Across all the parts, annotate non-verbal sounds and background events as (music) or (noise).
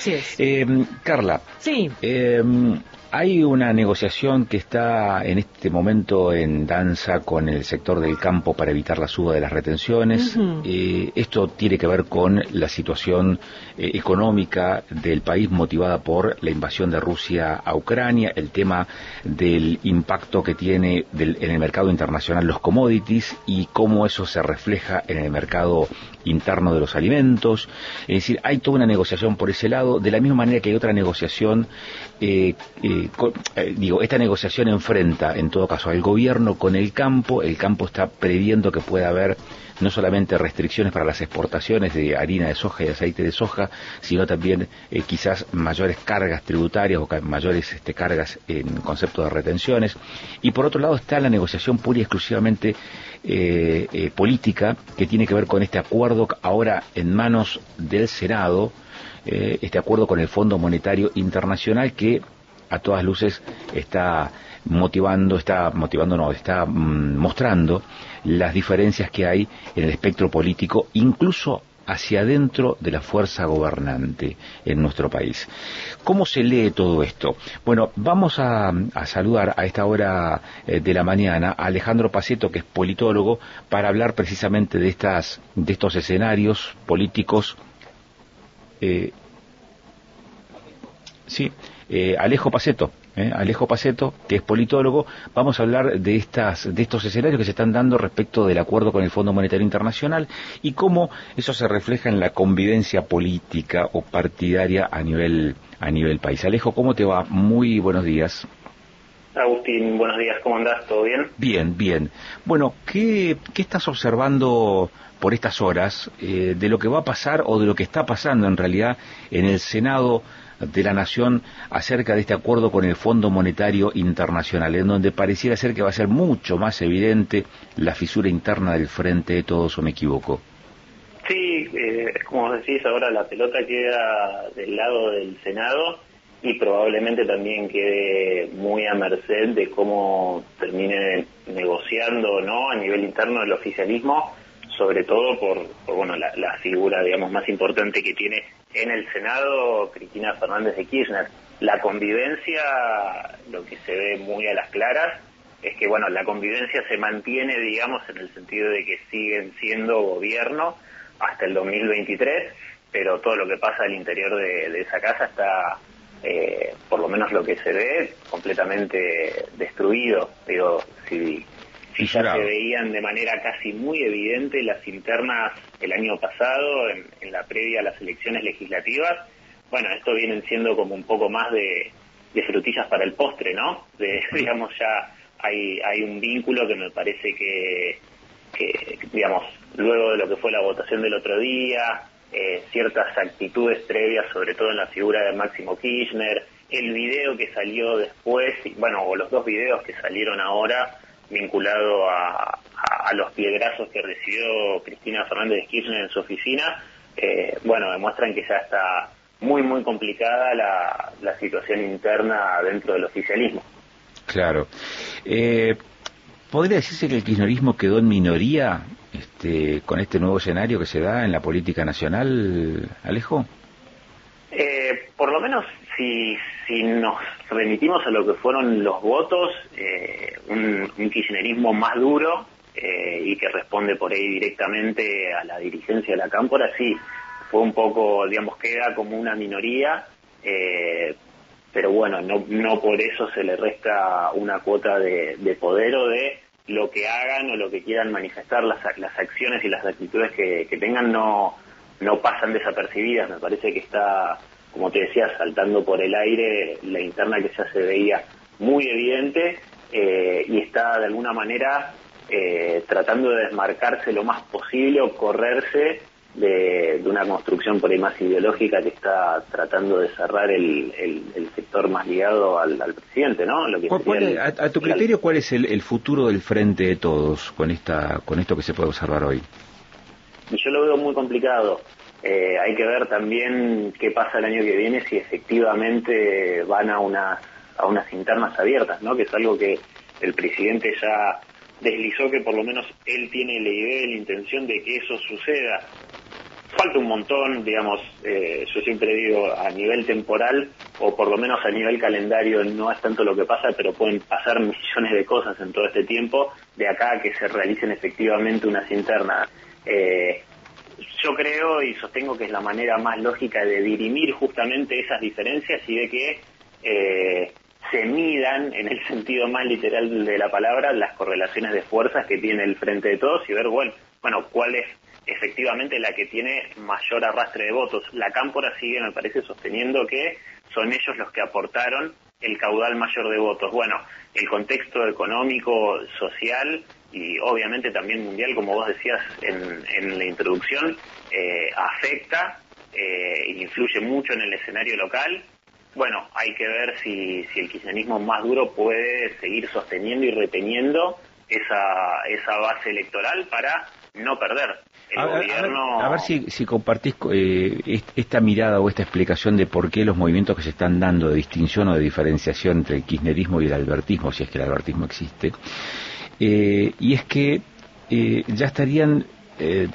Así es. Eh, Carla. Sí. Eh, hay una negociación que está en este momento en danza con el sector del campo para evitar la suba de las retenciones. Eh, esto tiene que ver con la situación eh, económica del país motivada por la invasión de Rusia a Ucrania, el tema del impacto que tiene en el mercado internacional los commodities y cómo eso se refleja en el mercado interno de los alimentos. Es decir, hay toda una negociación por ese lado, de la misma manera que hay otra negociación eh, eh, digo, esta negociación enfrenta en todo caso al gobierno con el campo, el campo está previendo que pueda haber no solamente restricciones para las exportaciones de harina de soja y aceite de soja, sino también eh, quizás mayores cargas tributarias o mayores este, cargas en concepto de retenciones. Y por otro lado está la negociación pura y exclusivamente eh, política que tiene que ver con este acuerdo ahora en manos del Senado, este acuerdo con el Fondo Monetario Internacional que a todas luces está motivando, está motivando, no, está mm, mostrando las diferencias que hay en el espectro político, incluso hacia adentro de la fuerza gobernante en nuestro país. ¿Cómo se lee todo esto? Bueno, vamos a, saludar a esta hora eh, de la mañana a Alejandro Paceto, que es politólogo, para hablar precisamente de, estas, de estos escenarios políticos. Eh, sí, eh, Alejo Paceto, eh, Alejo Paceto, que es politólogo, vamos a hablar de, estas, de estos escenarios que se están dando respecto del acuerdo con el Fondo Monetario Internacional y cómo eso se refleja en la convivencia política o partidaria a nivel, a nivel país. Alejo, ¿cómo te va? Muy buenos días. Agustín, buenos días, ¿cómo andás? ¿Todo bien? Bien, bien. Bueno, ¿qué, qué estás observando por estas horas eh, de lo que va a pasar o de lo que está pasando en realidad en el Senado de la Nación acerca de este acuerdo con el Fondo Monetario Internacional, en donde pareciera ser que va a ser mucho más evidente la fisura interna del frente de todos, o me equivoco. Sí, eh, como decís, ahora la pelota queda del lado del Senado y probablemente también quede muy a merced de cómo termine negociando no a nivel interno el oficialismo sobre todo por, bueno la, figura digamos más importante que tiene en el Senado Cristina Fernández de Kirchner. La convivencia, lo que se ve muy a las claras, es que bueno, la convivencia se mantiene, digamos, en el sentido de que siguen siendo gobierno hasta el 2023, pero todo lo que pasa al interior de, esa casa está, eh, por lo menos lo que se ve, completamente destruido. Digo, si y ya se veían de manera casi muy evidente las internas el año pasado, en, la previa a las elecciones legislativas. Bueno, esto vienen siendo como un poco más de, frutillas para el postre, ¿no? De, (laughs) digamos, ya hay, hay un vínculo que me parece que, que, digamos, luego de lo que fue la votación del otro día, eh, ciertas actitudes previas, sobre todo en la figura de Máximo Kirchner, el video que salió después, bueno, o los dos videos que salieron ahora, vinculado a, los piedrazos que recibió Cristina Fernández de Kirchner en su oficina, eh, bueno, demuestran que ya está muy, muy complicada la, la situación interna dentro del oficialismo. Claro. Eh, ¿Podría decirse que el kirchnerismo quedó en minoría este, con este nuevo escenario que se da en la política nacional, Alejo? Eh, por lo menos si, nos remitimos a lo que fueron los votos, eh, un, kirchnerismo más duro eh, y que responde por ahí directamente a la dirigencia de la Cámpora, sí, fue un poco, digamos, queda como una minoría, eh, pero bueno, no, no por eso se le resta una cuota de, poder o de lo que hagan o lo que quieran manifestar, las, las acciones y las actitudes que, que tengan no, no pasan desapercibidas, me parece que está como te decía, saltando por el aire la interna que ya se veía muy evidente eh, y está de alguna manera eh, tratando de desmarcarse lo más posible o correrse de, una construcción por ahí más ideológica que está tratando de cerrar el, sector más ligado al, presidente, ¿no? Lo que a, tu criterio, ¿cuál es el, futuro del frente de todos con esta con esto que se puede observar hoy? Yo lo veo muy complicado. Eh, hay que ver también qué pasa el año que viene si efectivamente van a unas, a unas internas abiertas, ¿no? que es algo que el presidente ya deslizó que por lo menos él tiene la idea la intención de que eso suceda. falta un montón, digamos, eh, yo siempre digo, a nivel temporal, o por lo menos a nivel calendario, no es tanto lo que pasa, pero pueden pasar millones de cosas en todo este tiempo, de acá a que se realicen efectivamente unas internas. Eh, yo creo y sostengo que es la manera más lógica de dirimir justamente esas diferencias y de que eh, se midan, en el sentido más literal de la palabra, las correlaciones de fuerzas que tiene el frente de todos y ver, bueno, bueno cuál es efectivamente la que tiene mayor arrastre de votos. La Cámpora sigue, me parece, sosteniendo que son ellos los que aportaron el caudal mayor de votos. Bueno, el contexto económico, social y obviamente también mundial, como vos decías en, la introducción, eh, afecta e influye mucho en el escenario local. Bueno, hay que ver si, si el kirchnerismo más duro puede seguir sosteniendo y reteniendo esa, esa base electoral para no perder. El a, gobierno... a, ver, si, si compartís eh, esta mirada o esta explicación de por qué los movimientos que se están dando de distinción o de diferenciación entre el kirchnerismo y el albertismo, si es que el albertismo existe, eh, y es que eh, ya estarían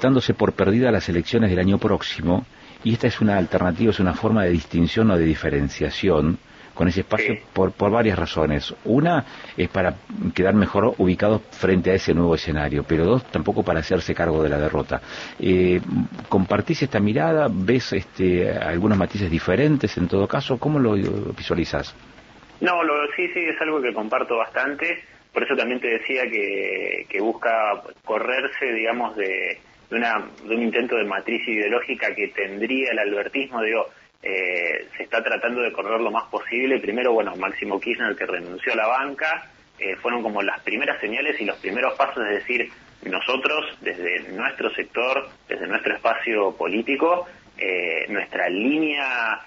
dándose por perdida las elecciones del año próximo, y esta es una alternativa, es una forma de distinción o de diferenciación con ese espacio por, por varias razones. Una es para quedar mejor ubicados frente a ese nuevo escenario, pero dos, tampoco para hacerse cargo de la derrota. Eh, ¿Compartís esta mirada? ¿Ves este, algunos matices diferentes en todo caso? ¿Cómo lo visualizas? No, lo, sí, sí, es algo que comparto bastante. Por eso también te decía que, que busca correrse, digamos, de, de, una, de un intento de matriz ideológica que tendría el albertismo. Digo, eh, se está tratando de correr lo más posible. Primero, bueno, Máximo Kirchner que renunció a la banca, eh, fueron como las primeras señales y los primeros pasos, es decir, nosotros desde nuestro sector, desde nuestro espacio político, eh, nuestra línea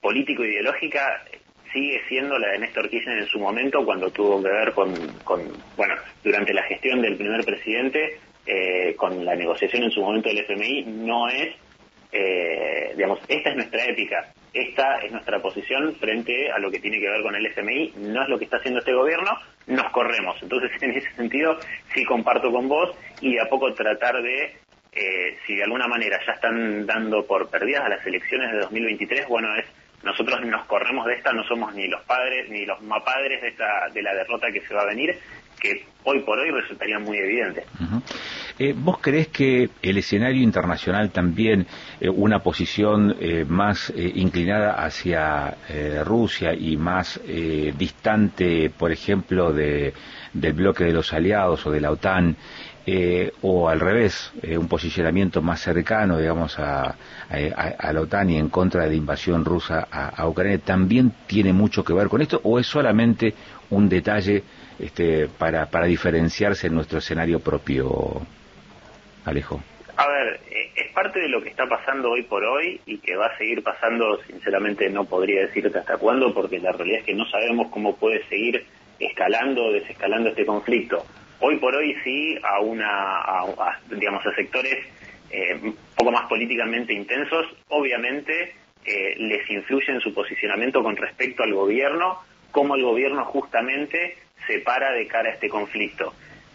político-ideológica sigue siendo la de Néstor Kirchner en su momento cuando tuvo que ver con, con bueno, durante la gestión del primer presidente, con la negociación en su momento del FMI, no es eh, digamos, esta es nuestra ética, esta es nuestra posición frente a lo que tiene que ver con el FMI, no es lo que está haciendo este gobierno, nos corremos. Entonces, (laughs) en ese sentido, sí comparto con vos y a poco tratar de, eh, si de alguna manera ya están dando por perdidas a las elecciones de 2023, bueno, es nosotros nos corremos de esta, no somos ni los padres ni los mapadres de esta de la derrota que se va a venir, que hoy por hoy resultaría muy evidente. Eh, ¿Vos crees que el escenario internacional también, eh, una posición eh, más inclinada hacia Rusia y más distante, por ejemplo, de, del bloque de los aliados o de la OTAN, o al revés, un posicionamiento más cercano, digamos, a, a, la OTAN y en contra de la invasión rusa a, Ucrania, también tiene mucho que ver con esto, o es solamente un detalle este, para diferenciarse en nuestro escenario propio? Alejo? A ver, eh, es parte de lo que está pasando hoy por hoy y que va a seguir pasando, sinceramente no podría decirte hasta cuándo, porque la realidad es que no sabemos cómo puede seguir escalando o desescalando este conflicto. Hoy por hoy sí, a una, digamos, a sectores eh, un poco más políticamente intensos, obviamente eh, les influye en su posicionamiento con respecto al gobierno, cómo el gobierno justamente se para de cara a este conflicto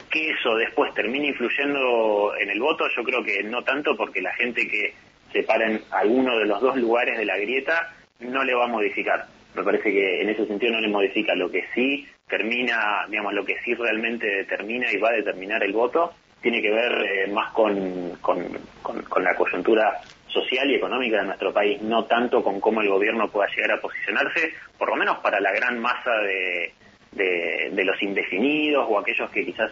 que eso después termine influyendo en el voto, yo creo que no tanto porque la gente que se para en alguno de los dos lugares de la grieta no le va a modificar. Me parece que en ese sentido no le modifica. Lo que sí termina, digamos, lo que sí realmente determina y va a determinar el voto tiene que ver eh, más con, con, la coyuntura social y económica de nuestro país, no tanto con cómo el gobierno pueda llegar a posicionarse, por lo menos para la gran masa de, de los indefinidos o aquellos que quizás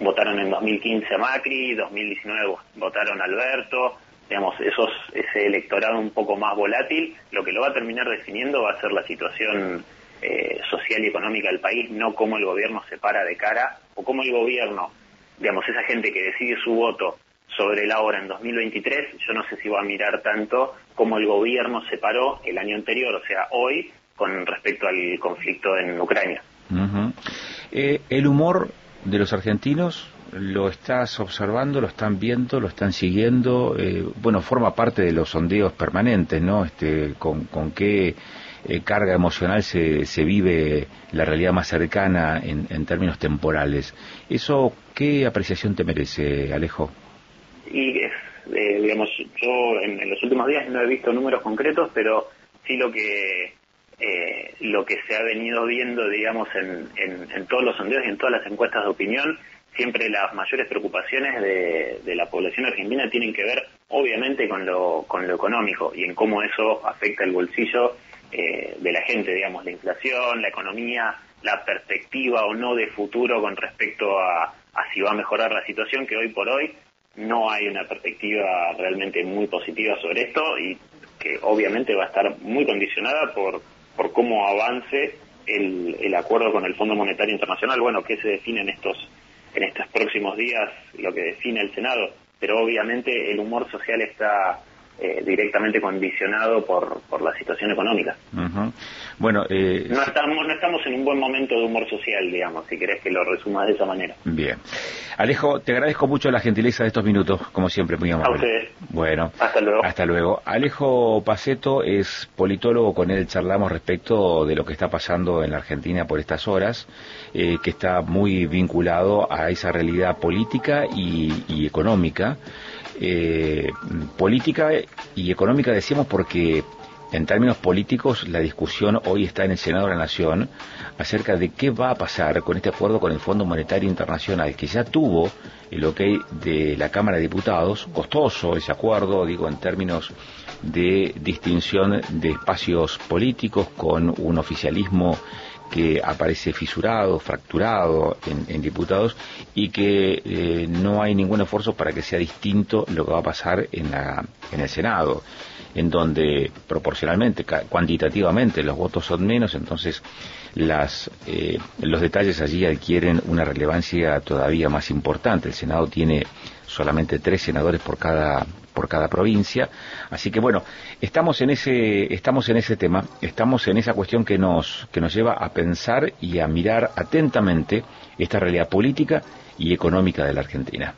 votaron en 2015 a Macri, 2019 votaron a Alberto, digamos, esos, ese electorado un poco más volátil, lo que lo va a terminar definiendo va a ser la situación eh, social y económica del país, no cómo el gobierno se para de cara o cómo el gobierno, digamos, esa gente que decide su voto sobre la hora en 2023, yo no sé si va a mirar tanto cómo el gobierno se paró el año anterior, o sea, hoy, con respecto al conflicto en Ucrania. eh, el humor de los argentinos? ¿Lo estás observando, lo están viendo, lo están siguiendo? Eh, bueno, forma parte de los sondeos permanentes, ¿no? Este, con, con qué eh, carga emocional se, se vive la realidad más cercana en, en términos temporales. ¿Eso qué apreciación te merece, Alejo? Y Eh, digamos, yo en, los últimos días no he visto números concretos, pero sí lo que eh, lo que se ha venido viendo, digamos, en, todos los sondeos y en todas las encuestas de opinión, siempre las mayores preocupaciones de, la población argentina tienen que ver, obviamente, con lo, con lo económico y en cómo eso afecta el bolsillo eh, de la gente, digamos, la inflación, la economía, la perspectiva o no de futuro con respecto a si va a mejorar la situación, que hoy por hoy no hay una perspectiva realmente muy positiva sobre esto y que obviamente va a estar muy condicionada por, por cómo avance el, el acuerdo con el Fondo Monetario Internacional, bueno, que se define en estos, en estos próximos días, lo que define el Senado, pero obviamente el humor social está eh, directamente condicionado por, por la situación económica. Bueno, eh, no estamos no estamos en un buen momento de humor social, digamos, si querés que lo resumas de esa manera. Bien. Alejo, te agradezco mucho la gentileza de estos minutos, como siempre, muy amable. A ustedes. Bueno, hasta luego. Hasta luego. Alejo Paceto es politólogo, con él charlamos respecto de lo que está pasando en la Argentina por estas horas, eh, que está muy vinculado a esa realidad política y económica eh, política y económica decíamos porque en términos políticos la discusión hoy está en el Senado de la Nación acerca de qué va a pasar con este acuerdo con el Fondo Monetario Internacional que ya tuvo el ok de la Cámara de Diputados, costoso ese acuerdo, digo en términos de distinción de espacios políticos con un oficialismo que aparece fisurado, fracturado en, diputados y que eh, no hay ningún esfuerzo para que sea distinto lo que va a pasar en, la, en el Senado, en donde proporcionalmente, cuantitativamente los votos son menos, entonces las, eh, los detalles allí adquieren una relevancia todavía más importante. El Senado tiene solamente tres senadores por cada por cada provincia. Así que bueno, estamos en ese, estamos en ese tema, estamos en esa cuestión que nos, que nos lleva a pensar y a mirar atentamente esta realidad política y económica de la Argentina.